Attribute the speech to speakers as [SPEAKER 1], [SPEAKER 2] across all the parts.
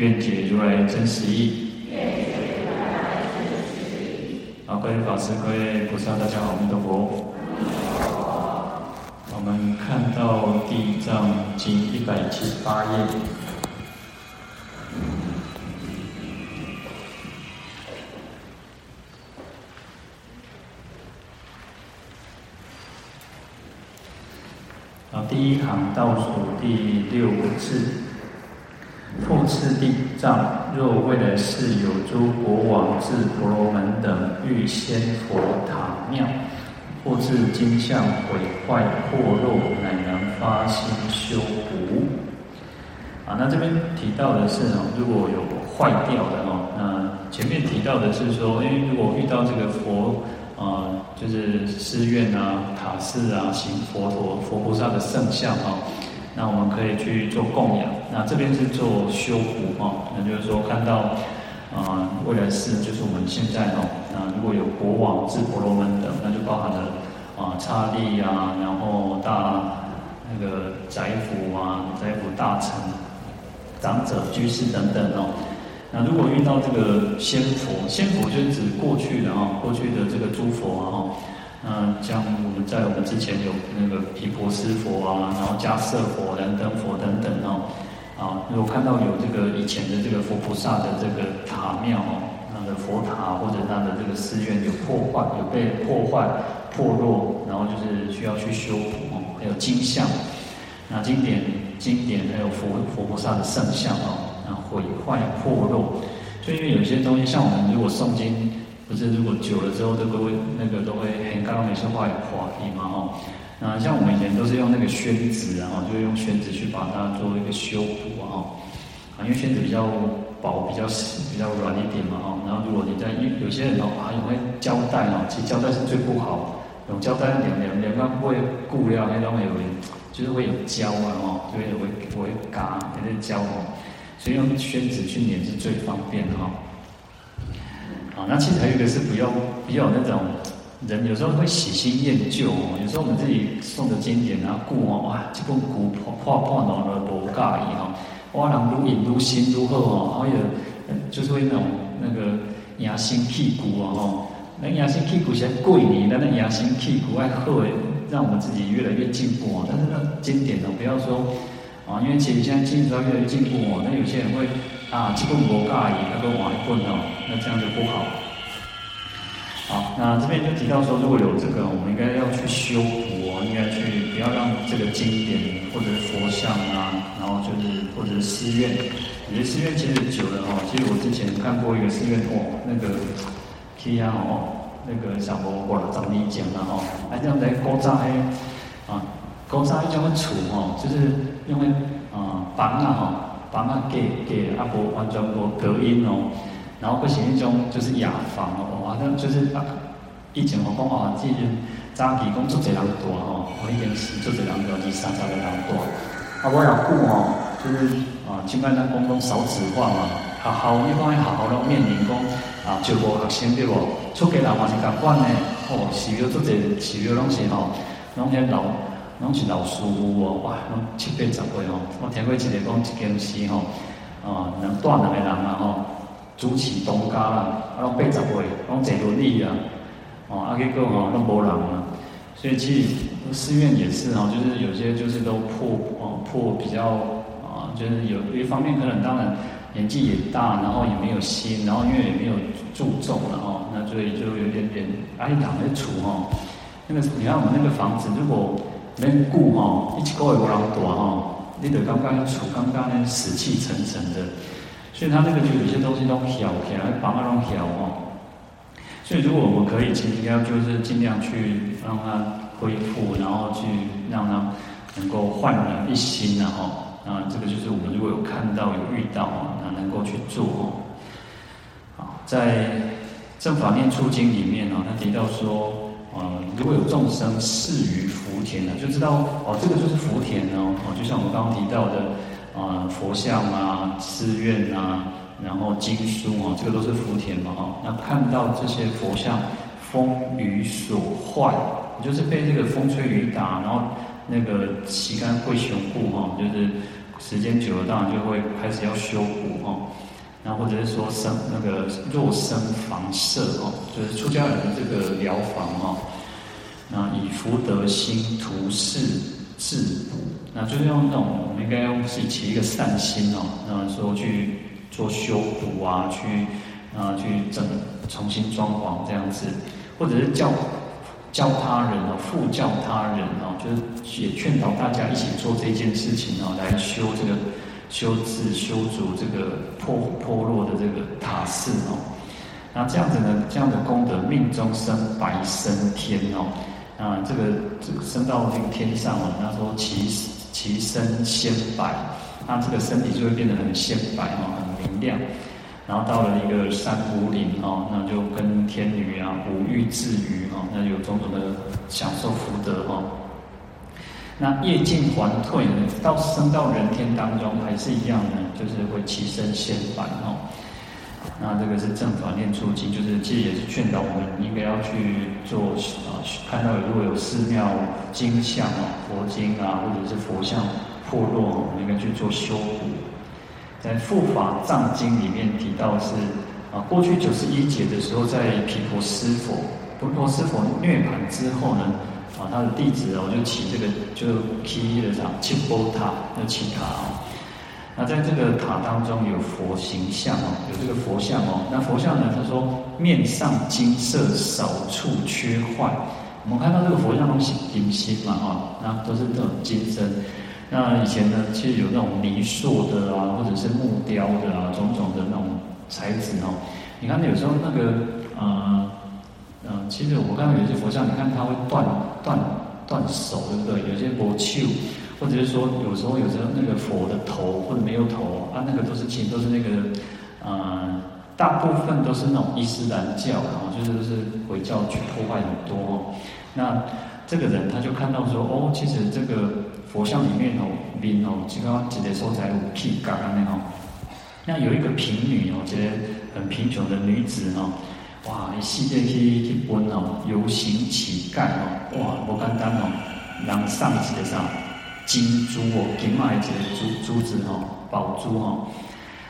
[SPEAKER 1] 愿解如来真实义。好，各位法师、各位菩萨，大家好，阿弥陀佛。我们看到《地藏经》一百七十八页。啊，第一行倒数第六个字。复次地藏，若未来世有诸国王、智婆罗门等欲先佛塔庙，或至金像毁坏破落，乃能发心修补。啊，那这边提到的是哦，如果有坏掉的哦，那前面提到的是说，因为如果遇到这个佛啊，就是寺院啊、塔寺啊，行佛陀、佛菩萨的圣像啊。那我们可以去做供养，那这边是做修补哈，那就是说看到，啊、未来世就是我们现在哦，那如果有国王、智婆罗门等，那就包含了啊，刹利啊，然后大那个宰府啊，宰府大臣、长者、居士等等哦。那如果遇到这个仙佛，仙佛就是指过去的哦，过去的这个诸佛啊。嗯，像我们在我们之前有那个毗婆尸佛啊，然后迦叶佛、燃灯佛等等哦，啊，如果看到有这个以前的这个佛菩萨的这个塔庙哦，那个佛塔或者他的这个寺院有破坏、有被破坏、破落，然后就是需要去修补哦，还有金像，那经典、经典还有佛佛菩萨的圣像哦，那毁坏破落，就因为有些东西，像我们如果诵经。不是，如果久了之后，都会那个都会很刚刚那些话也滑稽嘛哈。那像我们以前都是用那个宣纸，然后就用宣纸去把它做一个修补啊啊，因为宣纸比较薄、比较比较软一点嘛哈。然后如果你在有有些人哦啊，用那胶带哦，其实胶带是最不好，用胶带两两两不会固料那种有，就是会有胶啊哈，就会会会嘎那些胶哦，所以用宣纸去粘是最方便的哈。那其实还有一个是比较比较那种人，有时候会喜新厌旧哦。有时候我们自己送的经典啊，古哦，哇，这本古破破破烂了，不介意哈。哇，人如影如新如好哦，还有就是会那种那个养心剔骨啊哈。那养心剔骨先贵你，但那养心剔骨还好，让我们自己越来越进步啊。但是那经典呢，不要说啊，因为其实现在技术越来越进步哦，那有些人会。啊，基本不介意，那个玩棍哦，那这样就不好。好，那这边就提到说，如果有这个，我们应该要去修补哦，应该去不要让这个经典或者佛像啊，然后就是或者是寺院，有些寺院其实久了哦，其实我之前看过一个寺院哦，那个气压哦，那个小博物馆找你讲了哦，哎这样在高扎黑啊，高扎一种的厝哦，就是因为啊房啊哈。房啊，给给阿婆完全无隔音哦，然后不是那种就是雅房哦，反正就是啊，以前我讲啊，之前早期讲做侪人住吼，我以前是做侪人住，二三十个人住。啊，我也顾哦，就是啊，现在咱讲讲少子化嘛，学校一般学校拢面临讲啊，就无学生对无，出家人嘛是共款呢，哦，寺庙做侪寺庙拢是吼，拢遐老。拢是老师傅哦，哇，拢七八十岁哦。我听过一个讲一件事吼，哦，能带两个人啊吼，主持东家啦，啊，拢八十岁，拢坐轮椅啊，哦，啊，结果吼拢无人啊。所以其实寺院也是哦，就是有些就是都破哦破比较啊，就是有一方面可能当然年纪也大，然后也没有心，然后因为也没有注重了哈，那所以就有点点啊，一躺在厝哈，那个你看我们那个房子如果。免顾吼，一个月无人住吼，你就刚刚厝刚刚呢死气沉沉的，所以他那个就有些东西都翘起来，房啊拢翘吼。所以如果我们可以，其实要就是尽量去让它恢复，然后去让它能够焕然一新然后，那这个就是我们如果有看到有遇到啊，那能够去做哦。啊，在《正法念处经》里面啊，他提到说，如果有众生事于福田呢，就知道哦，这个就是福田哦，哦，就像我们刚刚提到的啊，佛像啊、寺院啊，然后经书啊，这个都是福田嘛，哈。那看到这些佛像风雨所坏，就是被这个风吹雨打，然后。那个旗杆会雄固哈，就是时间久了，当然就会开始要修补哈。那或者是说生那个若生房舍哦，就是出家人的这个寮房哈。那以福德心图示自补，那就是用那种我们应该用自己起一个善心哦，那说去做修补啊，去啊去整重新装潢这样子，或者是叫。教他人哦，复教他人哦，就是也劝导大家一起做这件事情哦，来修这个修治修筑这个破破落的这个塔寺哦。那这样子呢，这样的功德，命中生白升天哦。啊，这个升到那个天上哦，那时候其其身鲜白，那这个身体就会变得很鲜白哦，很明亮。然后到了一个山谷岭哦，那就跟天女啊无欲自娱哦，那有种种的享受福德哦。那夜尽还退呢，到升到人天当中还是一样呢，就是会其身鲜白哦。那这个是正法念处经，就是其实也是劝导我们应该要去做啊，看到如果有寺庙经像啊、佛经啊，或者是佛像破落，我们应该去做修补。在《护法藏经》里面提到是啊，过去九十一劫的时候，在毗婆尸佛，毗婆尸佛涅槃之后呢，啊，他的弟子哦就起这个就起了啥七波塔，就起塔哦。那在这个塔当中有佛形象哦，有这个佛像哦。那佛像呢，他说面上金色，少处缺坏。我们看到这个佛像都是金心嘛哈，那都是这种金身。那以前呢，其实有那种泥塑的啊，或者是木雕的啊，种种的那种材质哦。你看有时候那个，呃，呃，其实我看到有些佛像，你看它会断断断手，对不对？有些佛手，或者是说有时候有时候那个佛的头或者没有头啊，那个都是其实都是那个，呃，大部分都是那种伊斯兰教啊，就是都是回教去破坏很多哦。那这个人他就看到说，哦，其实这个。佛像里面哦，面哦，这个一个所在有气角安尼吼。那有一个贫女哦，一个很贫穷的女子哦，哇，一系列去去奔哦，游行乞丐哦，哇，无简单哦，人送一个啥金珠哦，金卖一个珠珠子哦，宝珠哦。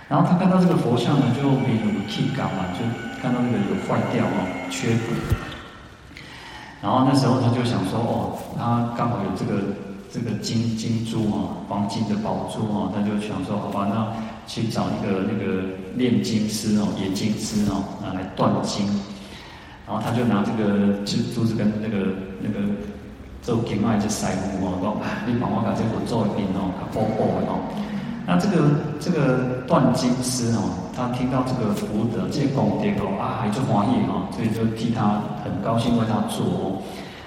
[SPEAKER 1] 然后他看到这个佛像呢，就面有气角嘛，就看到那个有坏掉哦，缺补。然后那时候他就想说，哦，他刚好有这个。这个金金珠啊，黄金的宝珠啊，他就想说，好吧，那去找一个那个炼金师哦，冶金师哦，拿来断金。然后他就拿这个金珠子跟那个那个做金爱的师傅哦，说，你帮我把这个做一遍哦，包包哦。那这个这个断金师哦，他听到这个福德这个功德哦，啊，还就欢喜哦，所以就替他很高兴为他做哦。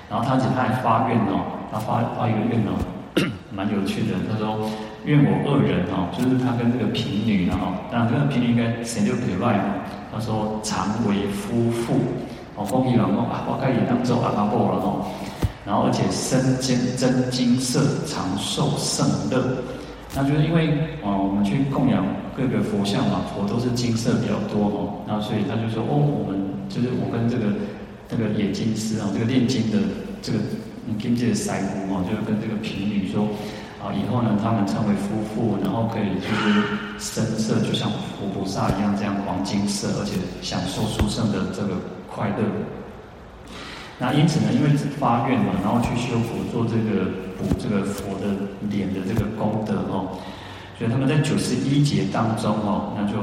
[SPEAKER 1] 然后他且他还发愿哦。他发发一个愿哦，蛮有趣的。他说：“愿我二人哦，就是他跟这个贫女然后，当然这个贫女应该谁就可以来嘛。”他说：“常为夫妇哦，丰衣老公啊，我可以当做阿妈婆了哦。然后而且身兼真金色，长寿圣乐。那就是因为啊，我们去供养各个佛像嘛，佛都是金色比较多哦。然后所以他就说：哦，我们就是我跟这个这个冶金师啊，这个炼金的这个。”你跟这个师傅哦，就是跟这个贫女说，啊，以后呢，他们成为夫妇，然后可以就是身色就像佛菩萨一样，这样黄金色，而且享受殊胜的这个快乐。那因此呢，因为发愿嘛，然后去修福做这个补这个佛的脸的这个功德哦，所以他们在九十一劫当中哦，那就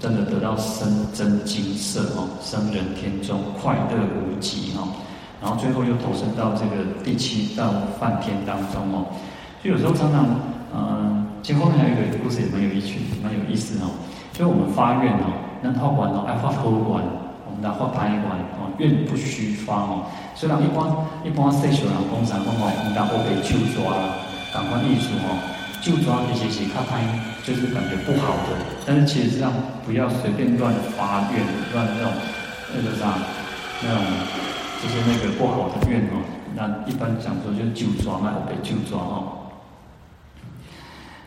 [SPEAKER 1] 真的得到身真金色哦，生人天中快乐无极哦。然后最后又投身到这个第七道梵天当中哦，就有时候常常，嗯，其实后面还有一个故事也蛮有意趣，蛮有意思哦。就我们发愿哦，那发完哦，爱发好愿，我们来发大愿哦，愿不虚发哦。虽然一般一般世俗人讲啥讲哦，唔当我被救抓，赶快艺术哦，旧抓其实是他拍，就是感觉不好的。但是其实上不要随便乱发愿，乱那种那个啥，那种就是那个不好的愿哦。那一般讲说就是旧抓嘛，被旧抓哦。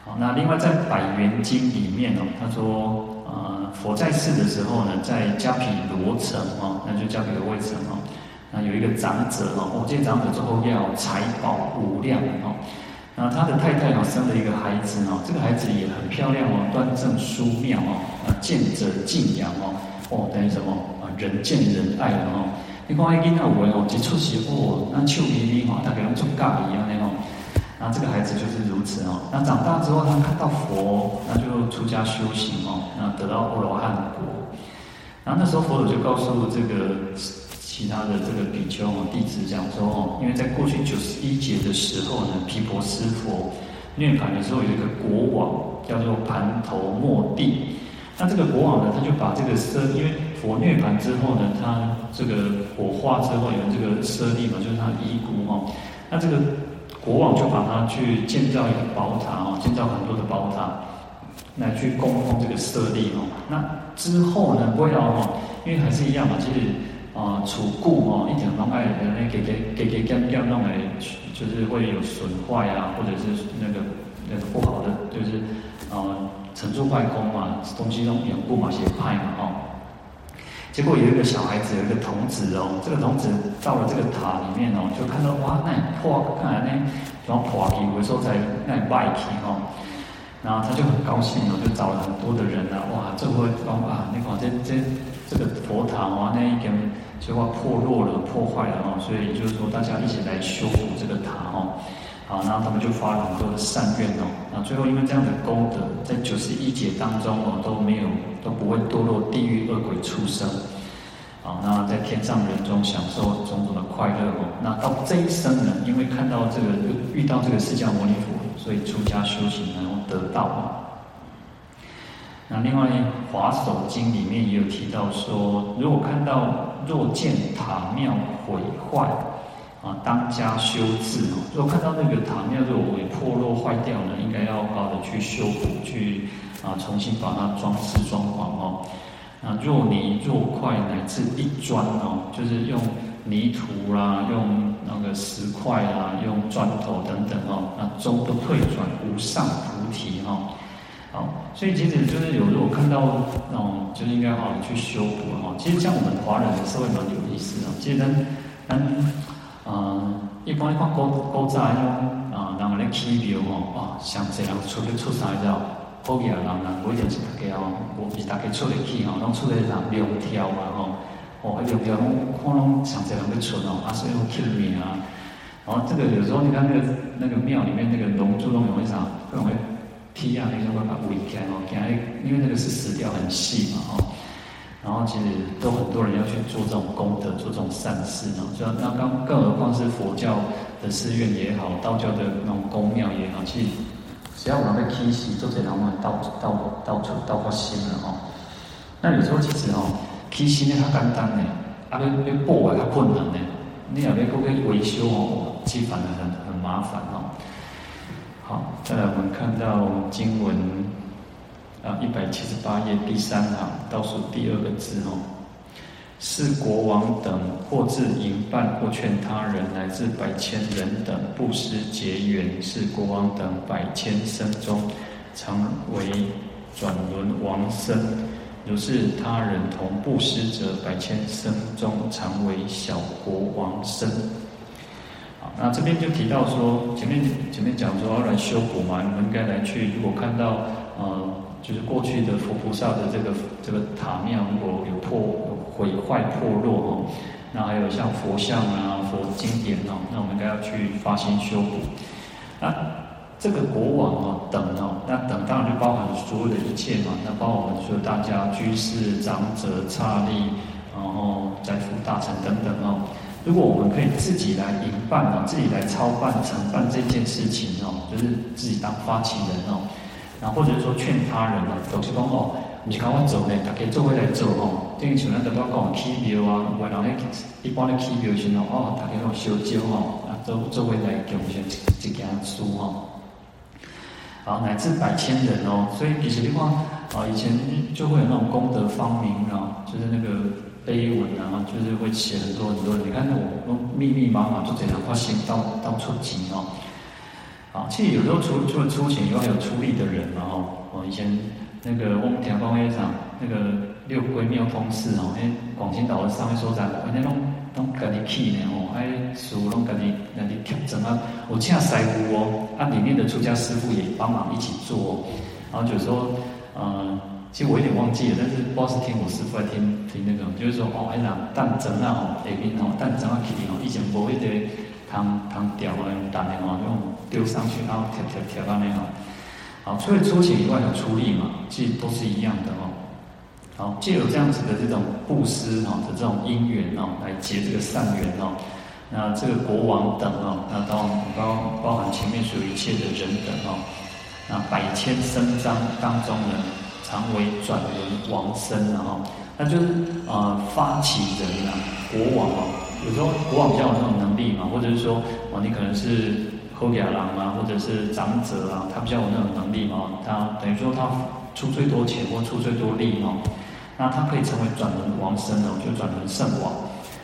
[SPEAKER 1] 好，那另外在《百缘经》里面哦，他说，呃，佛在世的时候呢，在迦毗罗城哦，那就迦毗罗卫城哦。那有一个长者哦，哦，这长者之后要财宝无量哦，那他的太太哦生了一个孩子哦，这个孩子也很漂亮哦，端正淑妙哦，啊见者敬仰哦，哦等于什么啊人见人爱哦，你看那囡仔有哦，一出世哦，那笑眯眯哦，大概拢做咖一样的哦，那这个孩子就是如此哦，那长大之后他看到佛，那就出家修行哦，那得到阿罗汉果，然后那时候佛陀就告诉这个。其他的这个比丘哦，弟子讲说哦，因为在过去九十一劫的时候呢，毗婆尸佛涅槃的时候，有一个国王叫做盘头末帝。那这个国王呢，他就把这个舍，因为佛涅槃之后呢，他这个火化之后有这个舍利嘛，就是他的遗骨哦。那这个国王就把他去建造一个宝塔哦，建造很多的宝塔来去供奉这个舍利哦。那之后呢，不要哦，因为还是一样嘛，其实。啊，储固哦，一点弄爱，那给给给给给给弄来，就是会有损坏啊，或者是那个那个不好的，就是啊，成住坏空嘛，东西都养固嘛，邪派嘛哦。结果有一个小孩子，有一个童子哦，这个童子到了这个塔里面哦，就看到哇，那破，看来那然后破皮，有时候在那外皮哦，然后他就很高兴哦，就找了很多的人啊，哇，这会帮啊，你看这这这个佛塔啊，那一根。就话破落了，破坏了哦，所以就是说大家一起来修补这个塔哦，啊，然后他们就发了很多的善愿哦，那最后因为这样的功德，在九十一劫当中哦都没有都不会堕落地狱恶鬼畜生，好，那在天上人中享受种种的快乐哦，那到这一生呢，因为看到这个遇到这个释迦牟尼佛，所以出家修行然后得道。那另外《华首经》里面也有提到说，如果看到若见塔庙毁坏，啊，当家修治哦。如果看到那个塔庙如果破落坏掉了，应该要好的去修补，去啊重新把它装饰装潢哦。那若泥若块乃至一砖哦，就是用泥土啦，用那个石块啦，用砖头等等哦，那终不退转无上菩提哈。好，所以其实就是有如果看到那种，就是应该好好去修补哈。其实像我们华人的社会蛮有意思的，其实咱咱呃，一般你看古古早那种啊，人们咧起庙吼，啊，上济人出去出啥子哦，好嘢人人不一定是大家哦，无是大家出得去吼，拢出来人龙跳嘛吼，哦，龙跳拢可能上济人要出哦，啊，所以拢起名啊。然后这个有时候你看那个那个庙里面那个龙珠拢有啥，会会。踢啊，那种办法围开哦，因为那个是石雕很细嘛哦，然后其实都很多人要去做这种功德，做这种善事呢。就那刚，更何况是佛教的寺院也好，道教的那种宫庙也好，其实只要我们被踢洗，做这然后到到到处到发心了哦。那有时候其实哦，踢洗呢它简单呢，啊要要补啊它困难呢，你要要去维修哦，其实反而很很麻烦哦。好，再来我们看到经文啊，一百七十八页第三行倒数第二个字哦，是国王等或自营办或劝他人乃至百千人等布施结缘，是国王等百千生中常为转轮王生，如是他人同布施者，百千生中常为小国王身。那这边就提到说，前面前面讲说要来修补嘛，你们应该来去。如果看到呃，就是过去的佛菩萨的这个这个塔庙如果有破有毁坏破落哦，那还有像佛像啊、佛经典哦，那我们应该要去发心修补。那这个国王哦，等哦，那等当然就包含所有的一切嘛，那包括我们说大家居士、长者、刹利，然后在府大臣等等哦。如果我们可以自己来营办哦，自己来操办承办这件事情哦，就是自己当发起人哦，然后或者说劝他人啊，都是讲哦，你看我做呢，大家做伙来做哦，等于像咱在讲讲起庙啊，有的人一般的起庙时候哦，大家拢烧焦哦，啊做做伙来贡献一件事哦。好，乃至百千人哦。所以其实的话，啊，以前就会有那种功德方名啊，就是那个碑文啊，就是会写很多很多。你看那我密密麻麻就这样发心到到出钱哦。啊，其实有时候除除了出钱以外，有出力的人嘛哦。哦，以前那个我们天光会上那个六龟庙通寺哦，因为广清岛的上面所在，反正。拢家己去呢吼，哎，师傅拢家己家己调整啊，有请师傅哦，啊，里面的出家师傅也帮忙一起做哦。然后就是说，呃，其实我有点忘记了，但是不知道是听我师傅还听听那个，就是说哦，哎那蛋蒸啊吼，下面吼蛋蒸啊起哩吼，以前无迄个汤汤调啊蛋的吼，用丢上去然后调调调到那个，好，除了出钱以外，有出力嘛，其实都是一样的哦。好，借有这样子的这种布施哈的这种因缘哦，来结这个善缘哦。那这个国王等哦，那当包包含前面所有一切的人等哦。那百千生章当中呢，常为转轮王僧然后，那就是呃发起人啊，国王哦。有时候国王比较有那种能力嘛，或者是说哦，你可能是后亚郎啊，或者是长者啊，他比较有那种能力嘛，他等于说他出最多钱或出最多力哦。那他可以成为转轮王身哦，就转轮圣王。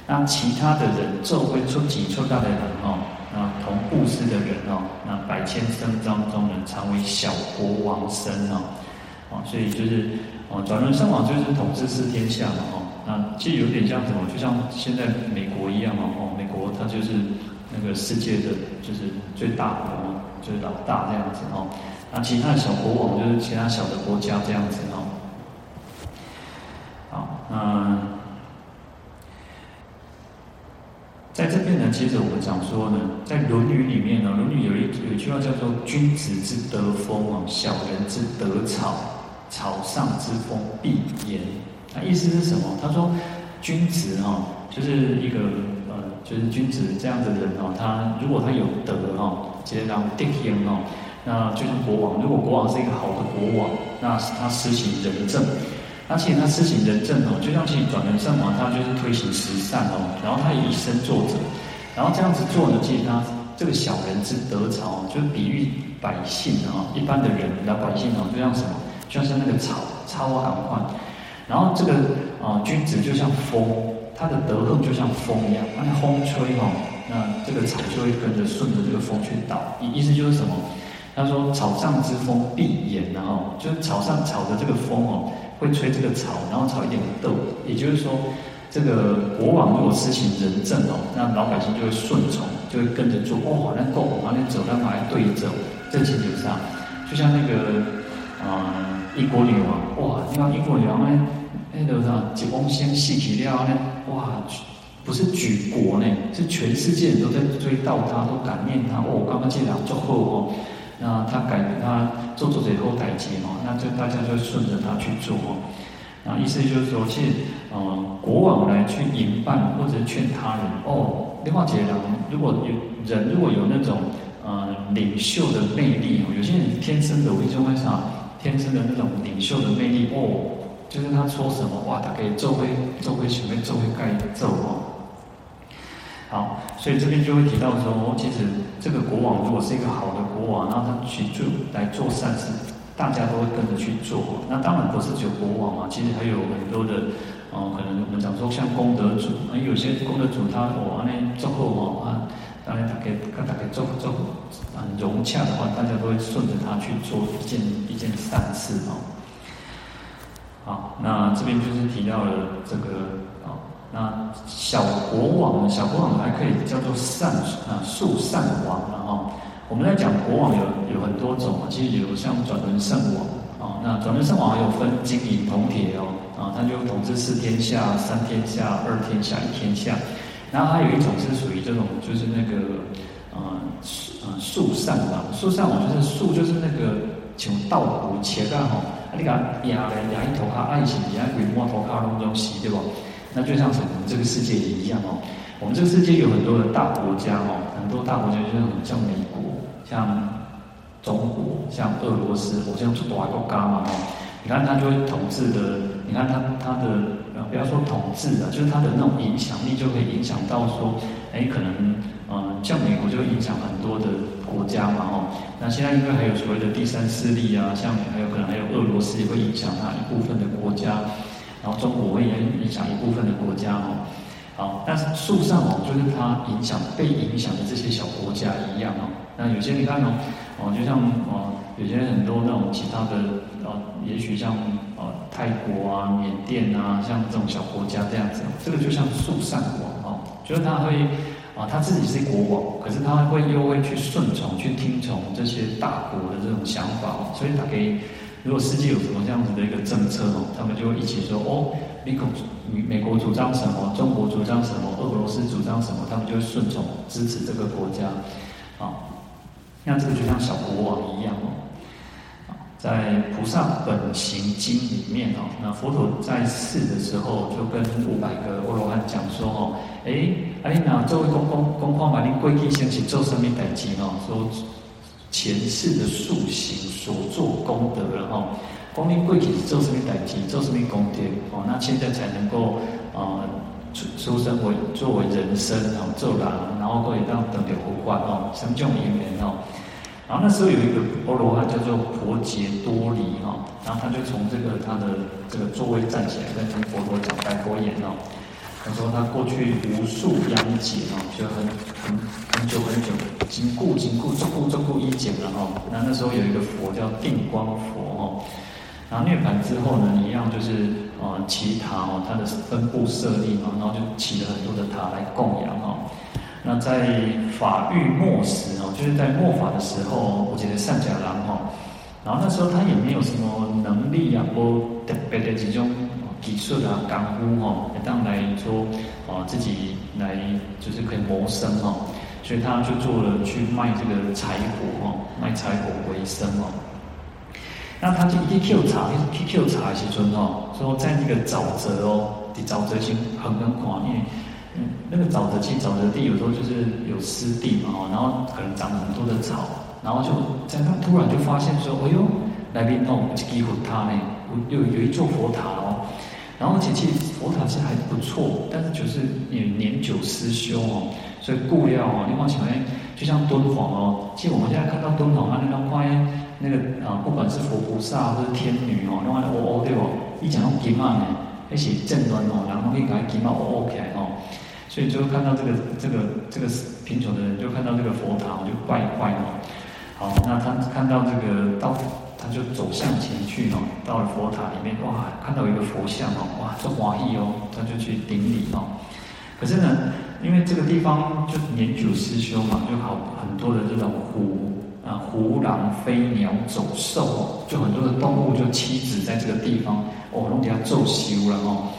[SPEAKER 1] 那其他的人，咒会出几出大的人哦，那同布施的人哦，那百千僧当中人常为小国王身哦，啊，所以就是哦，转轮圣王就是统治四天下嘛哦，那其实有点像什么，就像现在美国一样嘛哦，美国它就是那个世界的就是最大国，就是老大这样子哦，那其他的小国王就是其他小的国家这样子哦。好，那，在这边呢，接着我们讲说呢，在《论语》里面呢，《论语》有一有一句话叫做“君子之德风啊，小人之德草，草上之风必偃”。那意思是什么？他说，君子哈，就是一个，就是君子这样的人哦，他如果他有德哈，接着让定天哦，那就是国王。如果国王是一个好的国王，那他施行仁政。而且他施行仁政哦，就像其实转轮圣王，他就是推行慈善哦，然后他以身作则，然后这样子做呢，其实他这个小人之德草，就是比喻百姓啊，一般的人老百姓哦，就像什么，就像那个草，草啊很宽，然后这个啊君子就像风，它的德行就像风一样，那风吹哦，那这个草就会跟着顺着这个风去倒，意意思就是什么？他说草上之风必偃，然后就是草上草的这个风哦。会吹这个草，然后草一点不动，也就是说，这个国王如果施行仁政哦，那老百姓就会顺从，就会跟着做。哦，那够，往那走，那马来对走，这情景上，就像那个啊，英国女王，哇，你看英国女王呢，那个啥，几翁先细体料呢，哇，不是举国呢，是全世界人都在追悼他，都感念他。哦，刚刚进来之后哦。那他改他做做最后代接嘛，那就大家就顺着他去做哦。那意思就是说，其实，呃，国王来去营办或者劝他人哦。另外一个人，如果有人如果有那种呃领袖的魅力哦，有些人天生的，我就会想，天生的那种领袖的魅力哦，就是他说什么话，他可以做会做会学会做会盖做哦。好，所以这边就会提到说，其实这个国王如果是一个好的国王，然后他去做来做善事，大家都会跟着去做。那当然不是只有国王嘛，其实还有很多的，哦、呃，可能我们讲说像功德主，啊，有些功德主他哦，那做后哦啊，当然他给跟大家做做很融洽的话，大家都会顺着他去做一件一件善事哦。那这边就是提到了这个哦。那小国王，小国王还可以叫做善啊，树善王了哈。我们在讲国王有有很多种啊，其实有像转轮圣王啊。那转轮圣王还有分金银铜铁哦啊，他就统治四天下、三天下、二天下、一天下。然后还有一种是属于这种，就是那个啊啊树善王，树善王就是树就是那个像稻谷切干吼，你讲压来压一头卡爱心，压鬼摸头卡拢东西对吧？那就像什么，我们这个世界也一样哦。我们这个世界有很多的大国家哦，很多大国家就像像美国、像中国、像俄罗斯，我像多阿国家嘛哦。你看他就会统治的，你看他他的，不要说统治啊，就是他的那种影响力就可以影响到说，哎，可能嗯，像美国就会影响很多的国家嘛，哦，那现在因为还有所谓的第三势力啊，像还有可能还有俄罗斯也会影响它一部分的国家，然后中国会也影响一部分的国家，哦，好，但是树上哦，就是它影响被影响的这些小国家一样哦，那有些你看哦，哦，就像哦，有些很多那种其他的哦，也许像哦泰国啊、缅甸啊，像这种小国家这样子，这个就像树上王哦，就是它会。啊，他自己是国王，可是他会又会去顺从、去听从这些大国的这种想法，所以他可以，如果世界有什么这样子的一个政策哦，他们就会一起说哦，美国美国主张什么，中国主张什么，俄罗斯主张什么，他们就会顺从支持这个国家，啊，那这个就像小国王一样哦。在《菩萨本行经》里面哦，那佛陀在世的时候就跟五百个阿罗汉讲说哦，哎，阿弥那作为公公公况嘛，你归去先去做什么代志哦？说前世的素行所做功德然后，光明归去做什么代志，做什么功德哦？那现在才能够呃出出生为作为人身哦，做人，然后可以让等流不坏哦，生众因缘哦。然后那时候有一个阿罗汉叫做婆伽多利哈，然后他就从这个他的这个座位站起来，跟跟佛陀讲白佛言哦。他说他过去无数央劫哦，就很很很久很久，经过经过这过这过一劫了哈。那那时候有一个佛叫定光佛哦，然后涅槃之后呢，一样就是呃起塔哦，他的分布设立嘛，然后就起了很多的塔来供养哈。那在法域末时哦，就是在末法的时候，我觉得善假郎哈，然后那时候他也没有什么能力啊，或特别的这种技术啊、功夫哈，来当来说啊自己来就是可以谋生哈，所以他就做了去卖这个柴火哈，卖柴火为生哦。那他就一去捡茶，去捡茶的时阵哦，说在那个沼泽哦，的沼泽中很很宽，因为。那个沼泽地，沼泽地有时候就是有湿地嘛，然后可能长很多的草，然后就在那突然就发现说，哎呦，那边哦，这个佛塔呢，有有一座佛塔哦，然后而且其实佛塔是还不错，但是就是也年久失修哦，所以故料哦，你往前面就像敦煌哦，其实我们现在看到敦煌啊，那张画那个啊，不管是佛菩萨或者天女哦，那个哦哦对哦，一讲到金嘛呢，而且正端哦，然后可以把金嘛哦哦起来哦。所以就看到这个这个这个贫穷的人，就看到这个佛塔，就拜拜嘛。好，那他看到这个到，他就走向前去哦，到了佛塔里面，哇，看到一个佛像哦，哇，这华裔哦，他就去顶礼哦。可是呢，因为这个地方就年久失修嘛，就好很多的这种虎啊、狐狼、飞鸟、走兽哦，就很多的动物就栖止在这个地方哦，弄给他做修了哦。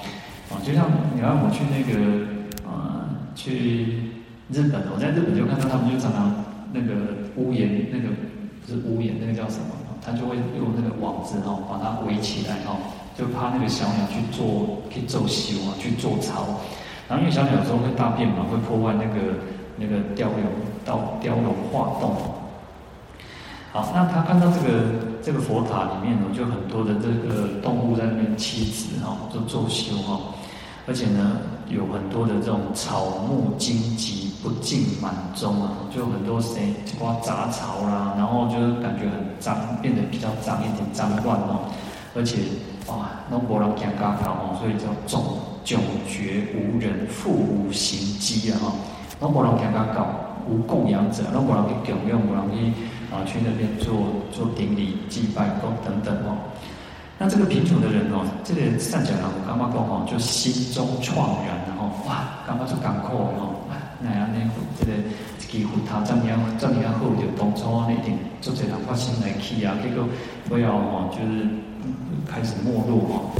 [SPEAKER 1] 啊，就像你让我去那个。去日本，我在日本就看到他们就常常那个屋檐，那个不是屋檐，那个叫什么？他就会用那个网子哈，把它围起来哈，就怕那个小鸟去做去做修啊，去做巢。然后因为小鸟有时候会大便嘛，会破坏那个那个雕龙到雕龙画栋。好，那他看到这个这个佛塔里面呢，就很多的这个动物在那边栖止哈，就做修哈，而且呢。有很多的这种草木荆棘不尽满中啊，就很多谁刮杂草啦，然后就是感觉很脏，变得比较脏一点，脏乱哦。而且哇，那波浪加嘎嘎哦，所以叫总迥绝无人，复无行迹啊哈。那波浪加嘎嘎无供养者，那波浪去供养，波浪去啊去那边做做顶礼祭拜供等等哦。那这个贫穷的人哦，这个善假郎我刚刚讲哦，就心中怆然，然后哇，刚刚就感慨哦，那样呢，这个几乎他怎样怎样好，就当初那点做这两块心来去啊，结果不要哦，就是开始没落哦。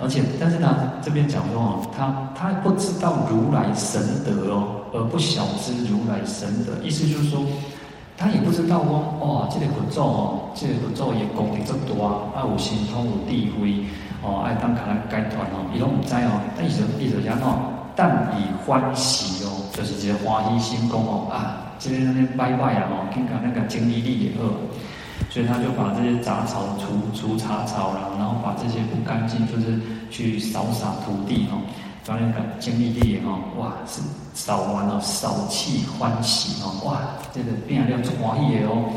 [SPEAKER 1] 而且，但是呢，这边讲说哦，他他不知道如来神德哦，而不晓知如来神德，意思就是说。他也不知道哦，哇，这个佛祖哦，这个佛祖也功德这么多啊，有神通有智慧哦，爱当卡来解脱哦，伊拢唔知哦，但伊就伊就讲哦，但以欢喜哦，就是一个欢喜心讲哦，啊，这边那边拜拜啊哦，看看那个经历力也好，所以他就把这些杂草除除杂草然后，然后把这些不干净就是去扫洒土地哦，专业感经历力哈，哇，是扫完了，扫气欢喜哦，哇，这个变量出华意哦，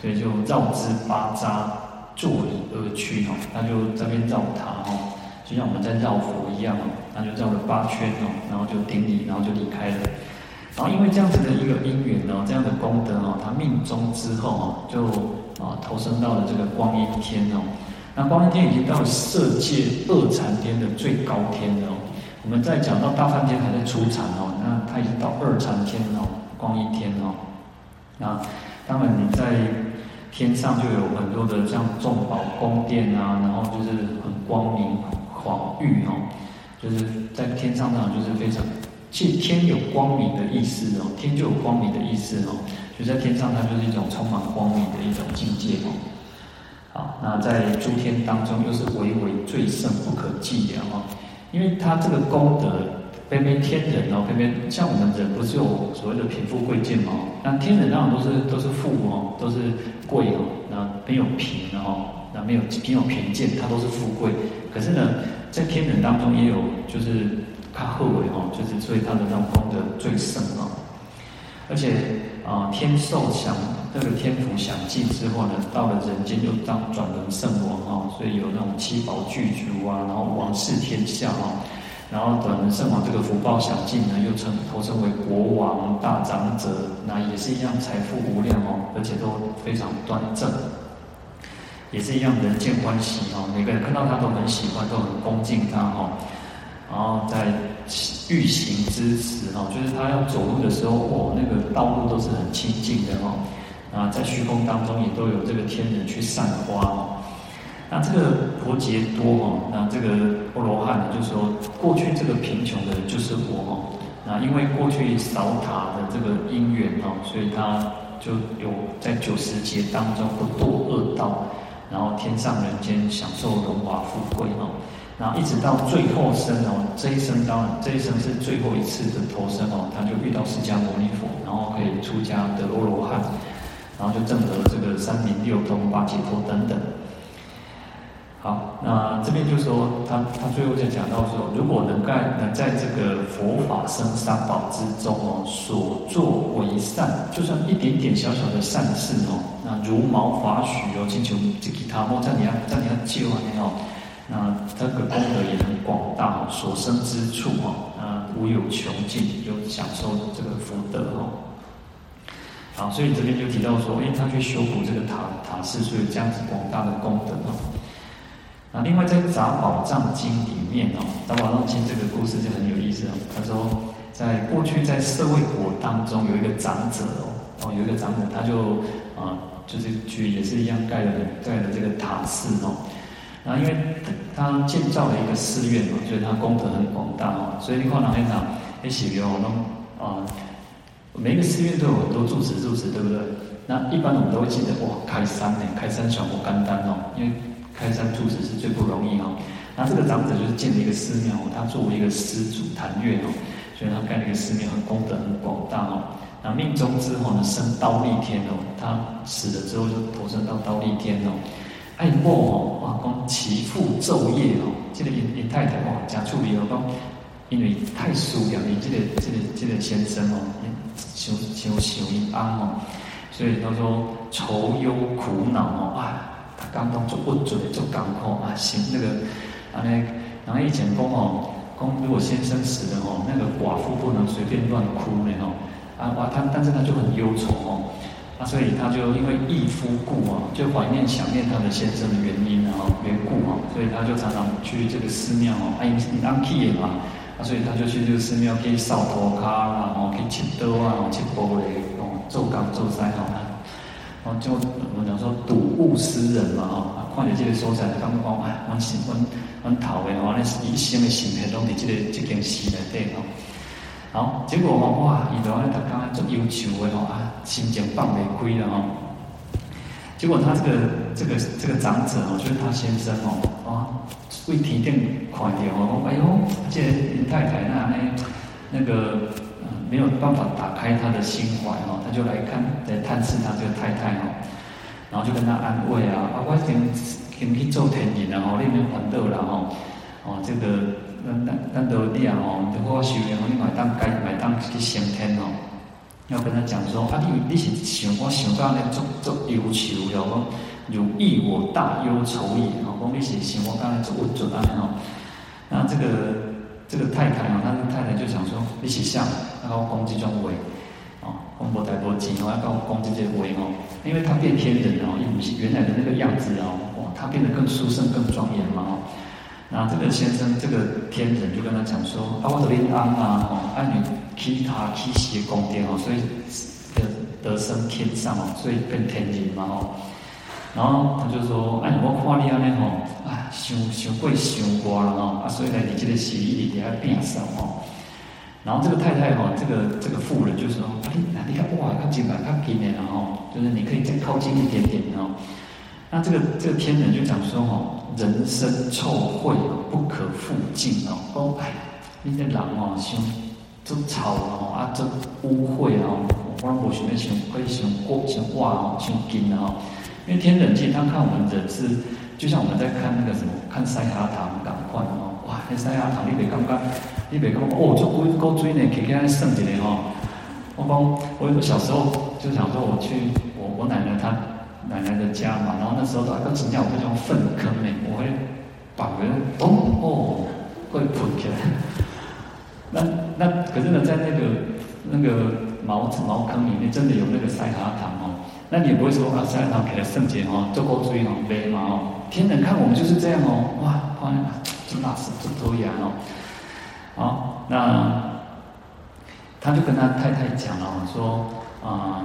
[SPEAKER 1] 所以就绕之八匝，坐礼而去哦，他就这边绕塔哦，就像我们在绕佛一样哦，他就绕了八圈哦，然后就顶礼，然后就离开了。然后因为这样子的一个因缘哦，这样的功德哦，他命中之后哦，就啊投生到了这个光阴天哦，那光阴天已经到了色界二禅天的最高天了哦。我们在讲到大梵天还在初禅哦，那他已经到二禅天哦，光一天哦。那当然你在天上就有很多的像众宝宫殿啊，然后就是很光明广域哦，就是在天上呢就是非常，其实天有光明的意思哦，天就有光明的意思哦，就在天上它就是一种充满光明的一种境界哦。好，那在诸天当中又是唯唯最胜不可计量哦。因为他这个功德，偏偏天人哦，偏偏像我们人不是有所谓的贫富贵贱嘛？那天人当然都是都是富哦，都是贵哦，那没有贫哦，那没有没有贫贱，他都是富贵。可是呢，在天人当中也有就是他后尾哦，就是所以他的那种功德最盛哦。而且啊、呃，天寿享这个天福享尽之后呢，到了人间又当转轮圣王哈，所以有那种七宝具足啊，然后王室天下哈，然后转轮圣王这个福报享尽呢，又称投身为国王大长者，那也是一样财富无量哦，而且都非常端正，也是一样人间欢喜哦，每个人看到他都很喜欢，都很恭敬他哦，然后在。欲行之时哈，就是他要走路的时候，哦，那个道路都是很清净的哈。啊，在虚空当中也都有这个天人去散花。那这个婆伽多哈，那这个波罗汉呢，就说过去这个贫穷的人就是我哈。那因为过去扫塔的这个因缘哈，所以他就有在九十劫当中不堕恶道，然后天上人间享受荣华富贵哈。然后一直到最后生哦，这一生当然这一生是最后一次的投生哦，他就遇到释迦牟尼佛，然后可以出家得阿罗汉，然后就证得这个三明六通、八解脱等等。好，那这边就说他他最后就讲到说，如果能在能在这个佛法僧三宝之中哦，所作为善，就算一点点小小的善事哦，那如毛发许哦，请求这其他莫在你要在你要救啊你哦。那这个功德也很广大，所生之处哦，啊无有穷尽，就享受这个福德哦。好，所以这边就提到说，哎，他去修补这个塔塔寺，所以这样子广大的功德哦。那另外在《杂宝藏经》里面哦，《杂宝藏经》这个故事就很有意思哦。他说，在过去在舍卫国当中有一个长者哦，哦有一个长者，他就啊就是去也是一样盖了盖了这个塔寺哦。那因为他建造了一个寺院嘛，所以他功德很广大哦。所以你看哪边讲，那写给我们啊，每个寺院都有很多住持，住持对不对？那一般我们都会记得哇，开山呢，开山小不干单哦，因为开山住持是最不容易哦。那这个长者就是建了一个寺庙，他作为一个施主谭月哦，所以他盖了一个寺庙，很功德很广大哦。那命中之后呢，升忉利天哦，他死了之后就投生到忉利天哦。爱莫哦，哇，讲其父昼夜哦，这个因因太太哇，真处理哦，讲因为太疏远你这个这个这个先生哦，想想想伊安哦，所以他说愁忧苦恼哦，啊，他刚刚做不准做港口啊，行那个啊那，然后以前讲哦，讲如果先生死了哦，那个寡妇不能随便乱哭呢哦，啊哇，他但是他就很忧愁哦。啊，所以他就因为忆夫故啊，就怀念想念他的先生的原因，然后缘故啊，所以他就常常去这个寺庙哦，哎，你当契嘛，啊，所以他就去这个寺庙去扫涂骹啦，哦，去切刀啊，哦，切玻璃，哦，做工做西哦，哦，就我们讲说睹物思人嘛，哈，看见这个所在，感觉讲哎，阮心，阮阮头的话，那一生的心血拢伫这个这件事内底哦。好，结果哦哇，伊就安尼逐工足忧愁的吼啊，心情放袂开了吼。结果他这个这个这个长者哦，就是他先生哦，啊，为天顶看点哦，哎呦，这林太太那那那个没有办法打开他的心怀哦，他就来看来探视他这个太太哦，然后就跟他安慰啊，啊，我先先去做天人然后你免烦恼了吼。哦，这个咱咱咱都你啊哦，如果修炼哦，你买当该买当去升天哦。要跟他讲说啊，你你是想我想到那做做忧愁，要讲如意我大忧愁也哦，讲你是想我刚才做不准啊哦。那这个这个太太哦，他的太太就想说，你是像然后讲这种话哦，讲无代无志哦，要跟我讲这些话哦，因为他变天人哦，又不是原来的那个样子哦，哇，他变得更殊胜、更庄严嘛哦。那这个先生，这个天人就跟他讲说：“啊，我这边安啊，哦，按你其他其些宫殿哦，所以得得升天上哦，所以变天人嘛哦。”然后他就说：“哎，我看你安尼吼，啊，想想过想过了哦，啊，所以呢，你这个是一定得要变上哦。”然后这个太太哈，这个这个妇人就说：“哎，那你看哇，靠近吧，靠近点，然后就是你可以再靠近一点点哦。”那这个这个天人就讲说哦。人生臭秽不可复净哦！哦哎，你这人哦，想做臭哦，啊做污秽哦，我我想要想可以想过想哇哦，想紧哦。因为天人经他看我们人是，就像我们在看那个什么，看塞哈塔港观哦，哇，那塞哈塔你别刚刚，你别刚刚哦，做古古锥呢，可以给他圣洁的哈。我讲，我有个小时候就想说，我去我我奶奶她。奶奶的家嘛，然后那时候大家请假，我会种粪坑呢，我会把人咚哦，会喷起来。那那可是呢，在那个那个茅茅坑里面，真的有那个塞哈糖哦。那你也不会说啊，塞哈糖给了圣洁哦，做过注意哦，没嘛哦。天人看我们就是这样哦，哇，好真那是真头痒哦。好，那他就跟他太太讲了，说啊。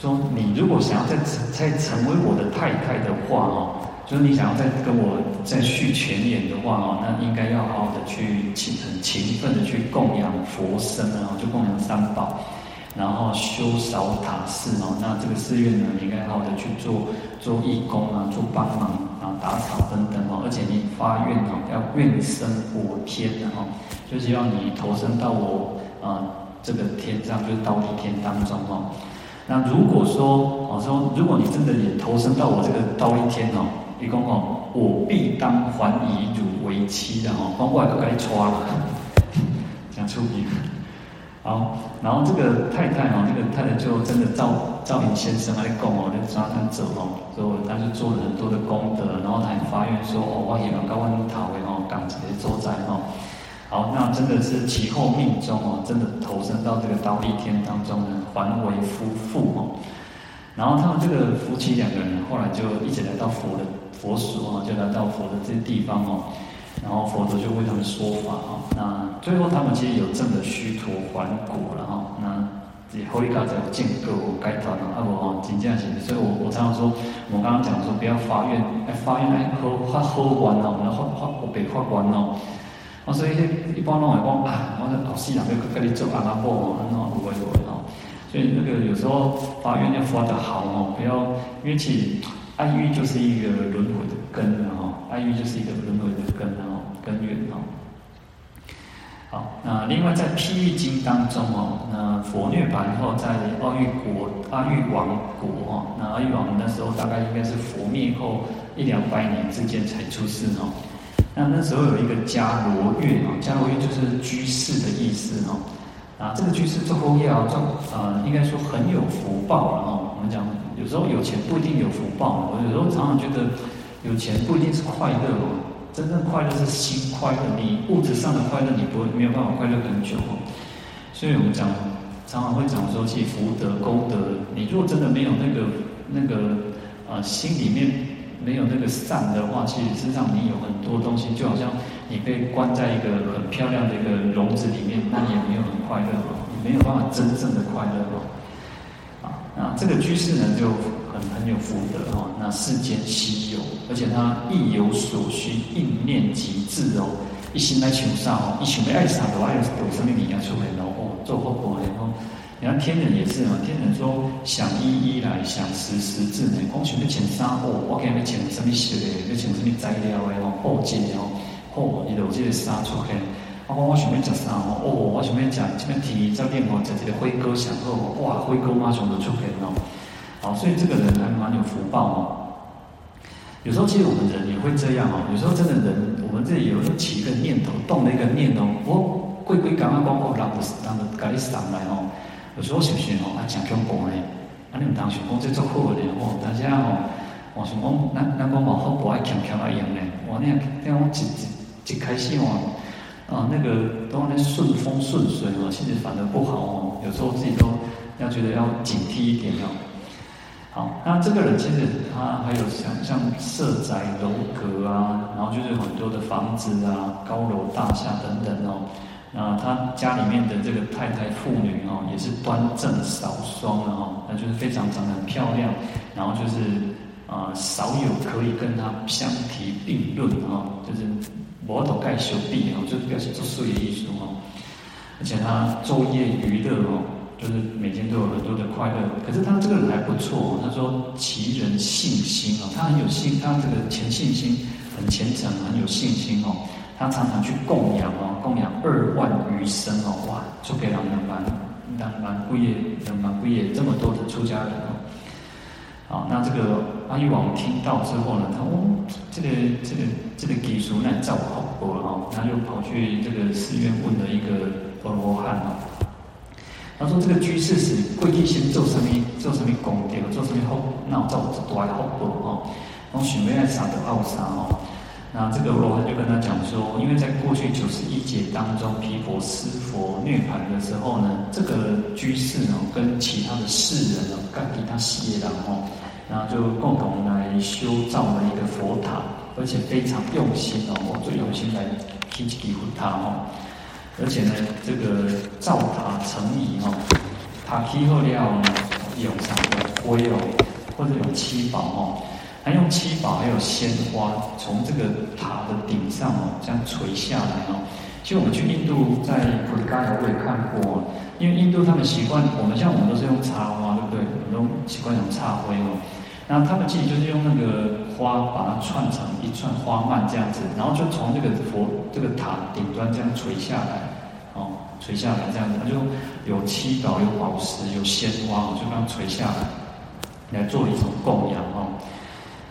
[SPEAKER 1] 说你如果想要再再成为我的太太的话哦，就是你想要再跟我再续前缘的话哦，那应该要好好的去勤很勤奋的去供养佛身啊，就供养三宝，然后修扫塔寺哦，那这个寺院呢，你应该好好的去做做义工啊，做帮忙啊，打扫等等哦，而且你发愿哦，要愿生我天的哦，就是要你投身到我啊这个天上，就是忉利天当中哦。那如果说，我说，如果你真的也投身到我这个忉利天哦，你讲哦，我必当还以汝为妻的哦，光过来都给你抓了，讲出名。好，然后这个太太哦，这个太太就真的照照应先生来供哦，就抓他走哦，所以他就做了很多的功德，然后他还发愿说哦，我希望高温塔为哦，港直接周在哦。好，那真的是其后命中哦，真的投身到这个刀利天当中呢，还为夫妇哦。然后他们这个夫妻两个人后来就一起来到佛的佛所哦，就来到佛的这地方哦。然后佛陀就为他们说法哦。那最后他们其实有证得须陀洹果了哈。那也后一个在见过该团了啊不哦，金这样子。所以我我常常说，我刚刚讲说不要发愿，哎发愿哎喝发喝完了，我们发发我别发完哦。所以一般拢会讲啊，我的老师人要跟你做阿拉伯哦，很好，不会不会哦。所以那个有时候发愿要发得好哦，不要，因为其爱欲就是一个轮回的根了哈，爱欲就是一个轮回的根哦，根源哦。好，那另外在譬喻经当中哦，那佛涅槃后在阿育国阿育王国哦，那阿育王国那时候大概应该是佛灭后一两百年之间才出世哦。那那时候有一个迦罗月哦，迦罗月就是居士的意思哦。啊，这个居士做后业啊，做呃，应该说很有福报了哦。我们讲有时候有钱不一定有福报，我有时候常常觉得有钱不一定是快乐哦，真正快乐是心快乐。你物质上的快乐，你不会没有办法快乐很久哦。所以我们讲常常会讲说，其实福德功德，你如果真的没有那个那个呃心里面。没有那个善的话，其实身上你有很多东西，就好像你被关在一个很漂亮的一个笼子里面，那也没有很快乐哦，你没有办法真正的快乐哦。啊，那这个居士呢就很很有福德哦，那世间稀有，而且他亦有所需，应念即至哦，一心来求上哦，一想要爱上的话，有有什么名要出来哦，做后果然后。你看天人也是嘛，天人说想一一来，想十十至呢。光想要请啥哦，我给他们请什么色的，要请什么材料的哦，布件哦，哦，伊就有这个衫出来。我我想要食啥哦，哦，我想要食这边提早点哦，食这个辉哥享受哦，哇，辉哥马上就出来哦。好，所以这个人还蛮有福报哦。有时候其实我们人也会这样哦，有时候真的人，我们这里有动了一个念哦，我贵贵刚刚讲过，人就人就甲你上来哦，有时候想想哦，啊，真恐怖呢，啊，你唔当想讲这足好的哦，但是啊哦，我想讲，咱咱讲嘛好不爱强强爱用呢，哇，你看，听我一一一开始哦，啊，那个都那顺风顺水哦，其实反而不好哦，有时候自己都要觉得要警惕一点哦。好，那这个人其实他还有像像色宅楼阁啊，然后就是很多的房子啊，高楼大厦等等哦。那他家里面的这个太太妇女哦，也是端正少双的哦，那就是非常长得很漂亮，然后就是啊、少有可以跟他相提并论哦，就是摩头盖修壁哦，就是表示做事业艺术哦，而且他昼夜娱乐哦。就是每天都有很多的快乐，可是他这个人还不错哦。他说：“其人信心哦，他很有信，他这个虔信心很虔诚，很有信心哦。他常常去供养哦，供养二万余僧哦，哇，就给了两万两万贵业，两万贵业这么多的出家人哦。好，那这个阿育王听到之后呢，他哦，这个这个这个技术那造好多哦，他就跑去这个寺院问了一个阿罗汉哦。他说：“这个居士是跪地先做什么？做什么功德？做什么好？那我造多好多哦。然后许妹爱啥的奥啥哦。那这个罗汉就跟他讲说，因为在过去九十一劫当中，毗婆尸佛涅槃的时候呢，这个居士呢跟其他的世人哦，跟其他事业人哦，然后就共同来修造了一个佛塔，而且非常用心哦，我最用心来提起护塔哦。”而且呢，这个造塔成仪哦，塔基后料呢，用上有灰哦，或者有七宝哦，还用七宝，还有鲜花从这个塔的顶上哦，这样垂下来哦。其实我们去印度，在普里嘎亚我也看过，因为印度他们习惯，我们像我们都是用插花，对不对？我们都习惯用插灰哦。那他们其实就是用那个花把它串成一串花蔓这样子，然后就从这个佛这个塔顶端这样垂下来，哦，垂下来这样子，它就有七宝、有宝石、有鲜花，就这样垂下来，来做一种供养哦。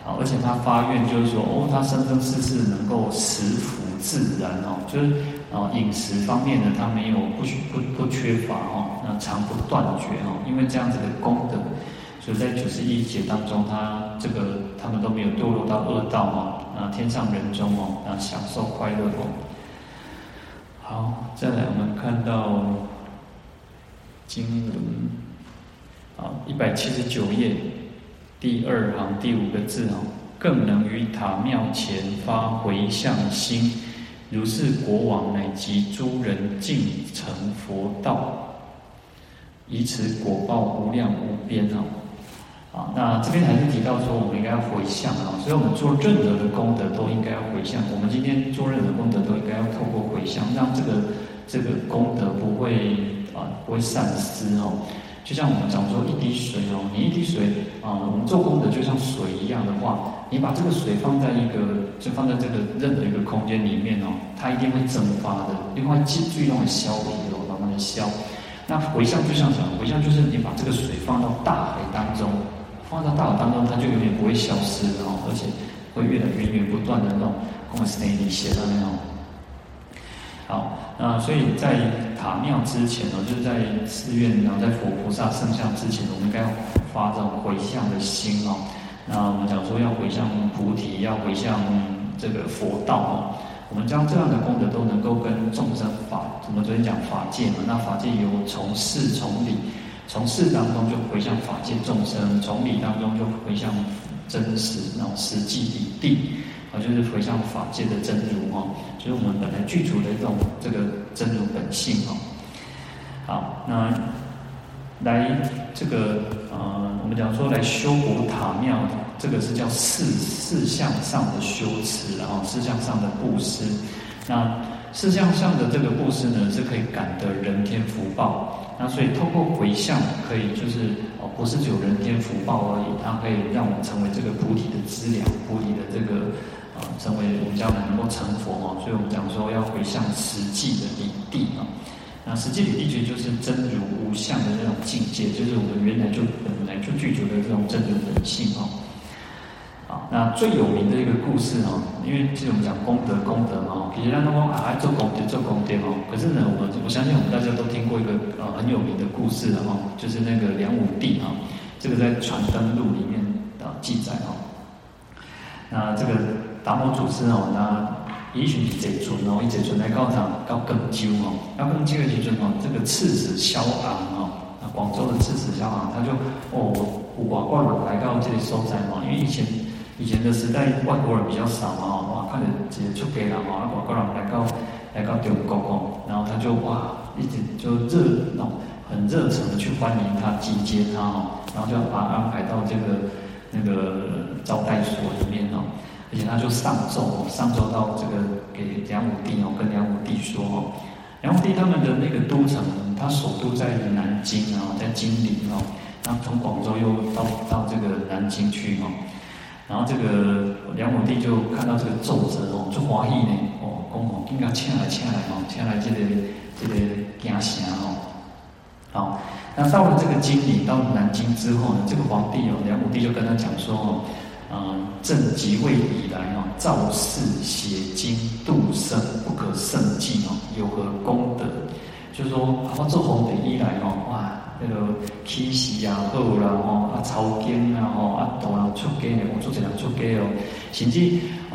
[SPEAKER 1] 好，而且他发愿就是说，哦，他生生世世能够食福自然哦，就是哦饮食方面呢，他没有不不不缺乏哦，那常不断绝哦，因为这样子的功德。所以在九十一劫当中，他这个他们都没有堕落到恶道哦，啊，天上人中哦，啊，享受快乐哦。好，再来我们看到经文，啊，一百七十九页第二行第五个字哦，更能于塔庙前发回向心，如是国王乃及诸人尽成佛道，以此果报无量无边哦。啊，那这边还是提到说，我们应该要回向啊，所以我们做任何的功德都应该要回向。我们今天做任何功德都应该要透过回向，让这个这个功德不会啊不会散失哦。就像我们讲说一滴水哦，你一滴水啊，我们做功德就像水一样的话，你把这个水放在一个就放在这个任何一个空间里面哦，它一定会蒸发的，另外最最用的消皮哦，慢慢的消。那回向就像什么？回向就是你把这个水放到大海当中。放到大海当中，它就永远不会消失哦，而且会越来越源源不断的那种，跟我们内里写的那种。好，那所以在塔庙之前呢，就是在寺院，然后在佛菩萨圣像之前，我们应该要发这种回向的心哦。那我们讲说要回向菩提，要回向这个佛道哦。我们将这样的功德都能够跟众生法，我们昨天讲法界嘛，那法界有从事从理。从事当中就回向法界众生，从理当中就回向真实那种实际理地，啊，就是回向法界的真如哦，就是我们本来具足的这种这个真如本性哦。好，那来这个呃，我们讲说来修补塔庙，这个是叫四四向上的修持，然后四向上的布施。那四向上的这个布施呢，是可以感得人天福报。那所以透过回向，可以就是哦，不是只有人天福报而已，它可以让我们成为这个菩提的资粮，菩提的这个啊，成为我们将来能够成佛哦。所以我们讲说要回向实际的理地啊。那实际理地其实就是真如无相的这种境界，就是我们原来就本来就具足的这种真如本性哦。啊，那最有名的一个故事哦，因为这种讲功德功德嘛，其实让他们啊做功德做功德哦。可是呢，我们我相信我们大家都听过一个呃很有名的故事的哈，就是那个梁武帝啊，这个在《传灯录》里面啊记载哦。那这个达摩祖师哦，那以寻是坐船哦，一坐船来到场到广州哦，到广州的时阵哦，这个刺史萧昂哦，那广州的刺史萧昂他就哦，有外国人来到这里收在嘛，因为以前。以前的时代，外国人比较少嘛，哇，看着直接出家了嘛，外国人来到来到中国哦，然后他就哇，一直就热哦，很热诚的去欢迎他，接接他哦，然后就把他安排到这个那个招待所里面哦，而且他就上奏哦，上奏到这个给梁武帝哦，跟梁武帝说哦，梁武帝他们的那个都城，他首都在南京啊，在金陵哦，然后从广州又到到这个南京去哦。然后这个梁武帝就看到这个奏折哦，就欢喜呢哦，讲哦，应该请来请来哦，请来这个这个京城哦。好，那到了这个金陵，到南京之后呢，这个皇帝哦，梁武帝就跟他讲说哦，嗯，正即位以来哦，造寺写经度生，不可胜计哦，有何功德？就是说，我做皇帝以来哦，哇。那个起事也好啦，吼啊抄经啊，吼啊大人出家的，我做一人出家哦，甚至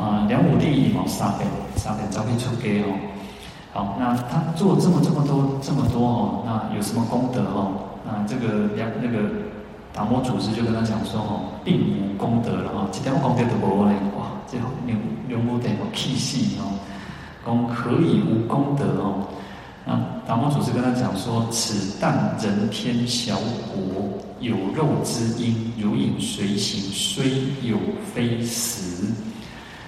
[SPEAKER 1] 啊梁武帝嘛三遍三遍早去出家哦。好，那他做这么这么多这么多哦，那有什么功德哦？那这个梁那个达摩祖师就跟他讲说哦，并无功德了哈，一点功德都无嘞，哇，这梁梁武帝哦起死哦，讲可以无功德哦。那，达摩祖师跟他讲说：“此但人天小国，有肉之因，如影随形，虽有非实。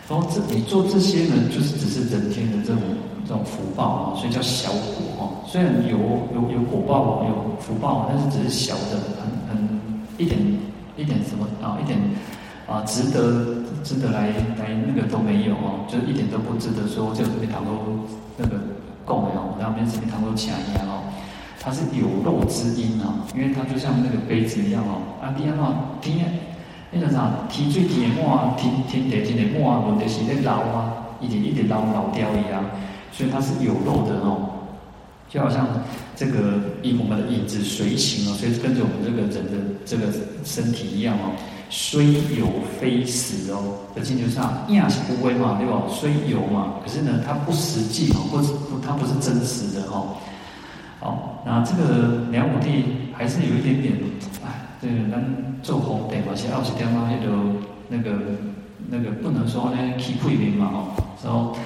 [SPEAKER 1] 说这你做这些呢，就是只是人天的这种这种福报啊，所以叫小果哦。虽然有有有果报哦，有福报，但是只是小的，很很一点一点什么啊，一点啊，值得值得来来那个都没有哦，就一点都不值得说，就没谈过那个。”供哦，然后边什么糖都抢一样哦，它是有肉之音哦，因为它就像那个杯子一样哦，啊，你看嘛，天，那个啥，天最甜的碗，天天地天的碗，问题是在老啊，一点一点老老掉一样，所以它是有肉的哦，就好像这个以我们的影子随行哦，所以跟着我们这个人的这个身体一样哦。虽有非实哦，在经球上，样是不会嘛，对吧？虽有嘛，可是呢，它不实际哦，不是不，它不是真实的哦。好，那这个梁武帝还是有一点点，哎，这个能做皇帝嘛，是二十天嘛，也就那个那个不能说呢，欺贵民嘛哦。说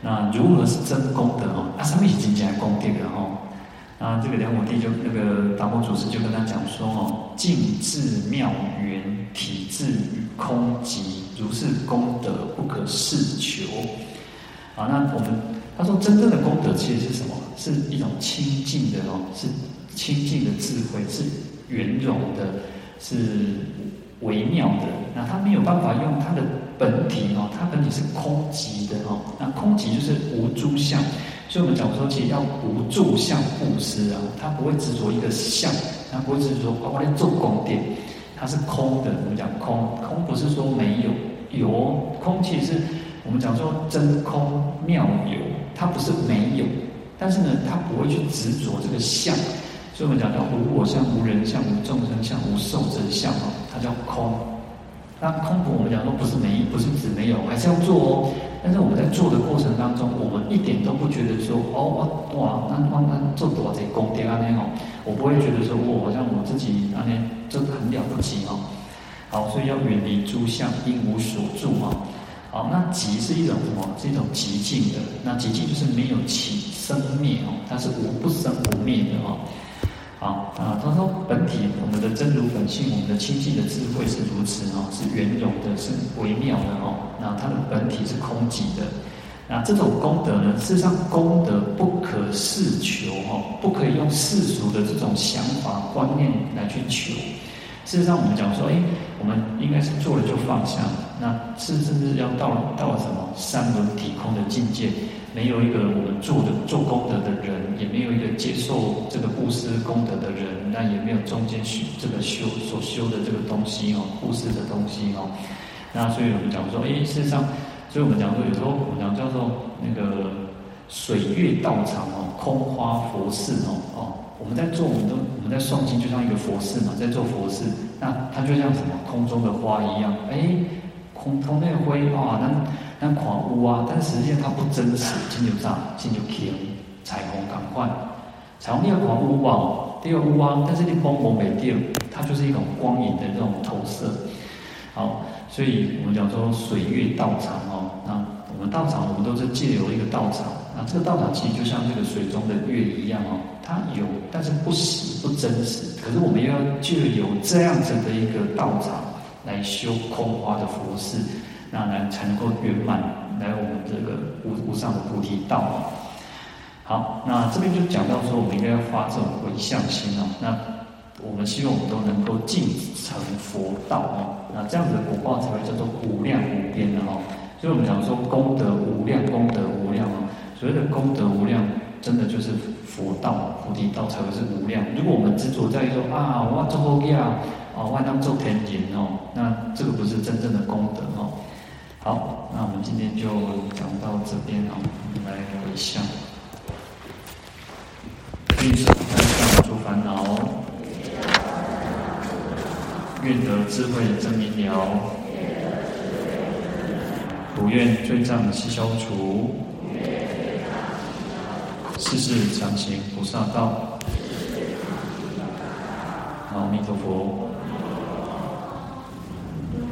[SPEAKER 1] 那如何是真功德哦？啊，什么是真正的功德的哦？啊，这个梁武帝就那个达摩祖师就跟他讲说哦，静智妙圆，体自与空寂，如是功德不可世求。啊，那我们他说真正的功德其实是什么？是一种清净的哦，是清净的智慧，是圆融的，是微妙的。那他没有办法用他的本体哦，他本体是空寂的哦。那空寂就是无诸相。所以我们讲说，其实要无住相布施啊，他不会执着一个相，他不会执着说我在做宫殿，它是空的。我们讲空，空不是说没有，有空，其实是我们讲说真空妙有，它不是没有，但是呢，它不会去执着这个相。所以我们讲叫无我相、无人相、无众生相、无寿者相啊，它叫空。那空不，我们讲说不是没，不是指没有，还是要做哦。但是我们在做的过程当中，我们一点都不觉得说，哦，哇，那那那做多少这功德啊那哦，我不会觉得说，我好像我自己那边这很了不起哦。好，所以要远离诸相，应无所住嘛。好，那寂是一种什么？是一种寂静的。那寂静就是没有起生灭哦，它是无不生不灭的哦。好啊，他说本体我们的真如本性，我们的清净的智慧是如此哦，是圆融的，是微妙的哦。那它的本体是空寂的。那这种功德呢，事实上功德不可世求哦，不可以用世俗的这种想法观念来去求。事实上，我们讲说，哎，我们应该是做了就放下。那是甚至要到到什么三轮体空的境界。没有一个我们做的做功德的人，也没有一个接受这个布施功德的人，那也没有中间修这个修所修的这个东西哦，布施的东西哦。那所以我们讲说，哎，事实上，所以我们讲说，有时候我们讲叫做那个水月道场哦，空花佛事哦，哦，我们在做，我们都我们在诵经，就像一个佛事嘛，在做佛事，那它就像什么空中的花一样，哎，空空那个灰啊，那那狂乌啊，但实际上它不真实，金牛座，金牛天，彩虹赶快，彩虹那个狂乌啊，第二乌啊，但是你光蒙没掉，它就是一种光影的那种投射，好。所以我们讲说水月道场哦，那我们道场我们都是借由一个道场，那这个道场其实就像这个水中的月一样哦，它有但是不实不真实，可是我们要借由这样子的一个道场来修空花的佛事，那来才能够圆满来我们这个无无上的菩提道。好，那这边就讲到说我们应该要发这种回向心哦，那。我们希望我们都能够尽成佛道哦，那这样子的果报才会叫做无量无边的哦。所以我们讲说功德无量，功德无量哦。所谓的功德无量，真的就是佛道、菩提道才会是无量。如果我们执着在于说啊，我要做佛业啊，我要当做天人哦，那这个不是真正的功德哦。好，那我们今天就讲到这边哦，我们来回向，愿舍三障诸烦恼。愿得智慧真明了，不愿罪障悉消除，世世常行菩萨道。阿弥陀佛。